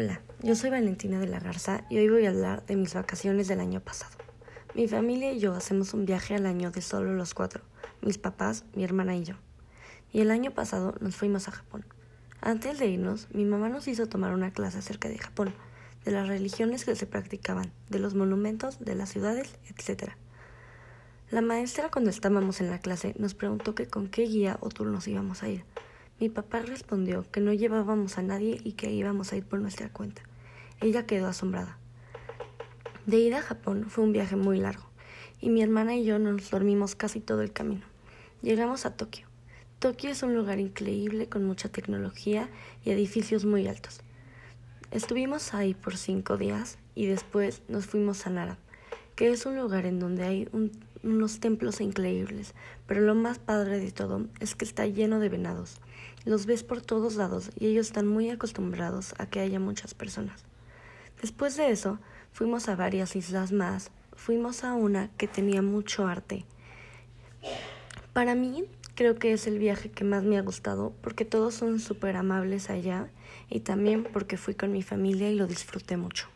Hola, yo soy Valentina de la Garza y hoy voy a hablar de mis vacaciones del año pasado. Mi familia y yo hacemos un viaje al año de solo los cuatro, mis papás, mi hermana y yo. Y el año pasado nos fuimos a Japón. Antes de irnos, mi mamá nos hizo tomar una clase acerca de Japón, de las religiones que se practicaban, de los monumentos, de las ciudades, etc. La maestra cuando estábamos en la clase nos preguntó que con qué guía o tour nos íbamos a ir. Mi papá respondió que no llevábamos a nadie y que íbamos a ir por nuestra cuenta. Ella quedó asombrada. De ida a Japón fue un viaje muy largo, y mi hermana y yo nos dormimos casi todo el camino. Llegamos a Tokio. Tokio es un lugar increíble con mucha tecnología y edificios muy altos. Estuvimos ahí por cinco días y después nos fuimos a Nara, que es un lugar en donde hay unos templos increíbles, pero lo más padre de todo es que está lleno de venados. Los ves por todos lados y ellos están muy acostumbrados a que haya muchas personas. Después de eso, fuimos a varias islas más. Fuimos a una que tenía mucho arte. Para mí, creo que es el viaje que más me ha gustado porque todos son súper amables allá y también porque fui con mi familia y lo disfruté mucho.